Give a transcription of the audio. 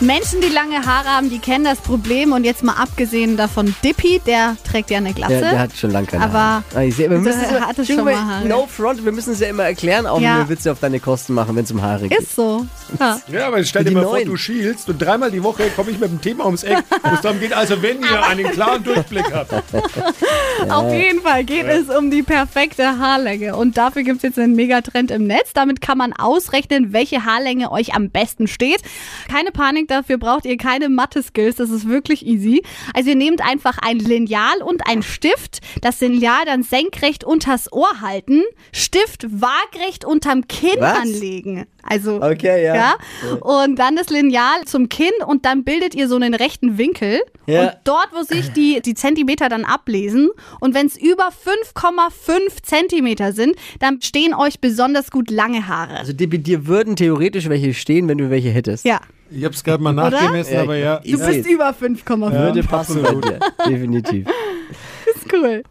Menschen, die lange Haare haben, die kennen das Problem. Und jetzt mal abgesehen davon, Dippy, der trägt ja eine Glatze. Der, der hat schon lange keine Aber Haare. Ah, ich sehe, wir müssen der es hatte schon mal, Haare. No front, wir müssen es ja immer erklären, auch Ja. wenn wir Witze auf deine Kosten machen, wenn es um Haare geht. Ist so. Ja. Ja, aber stell dir mal vor, Neuen. du schielst und dreimal die Woche komme ich mit dem Thema ums Eck, wo es darum geht, also wenn ihr einen klaren Durchblick habt. Auf jeden Fall geht es um die perfekte Haarlänge. Und dafür gibt es jetzt einen Megatrend im Netz. Damit kann man ausrechnen, welche Haarlänge euch am besten steht. Keine Panik, dafür braucht ihr keine Mathe-Skills. Das ist wirklich easy. Also ihr nehmt einfach ein Lineal und ein Stift. Das Lineal dann senkrecht unters Ohr halten. Stift waagrecht unterm Kinn Was? anlegen. Also, Okay, ja. Und dann das Lineal zum Kinn und dann bildet ihr so einen rechten Winkel. Ja. Und dort, wo sich die, die Zentimeter dann ablesen und wenn es über 5,5 Zentimeter sind, dann stehen euch besonders gut lange Haare. Also dir würden theoretisch welche stehen, wenn du welche hättest. ja, Ich hab's gerade mal nachgemessen, aber ja. du bist über 5,5. Würde passen bei dir. Definitiv. ist cool.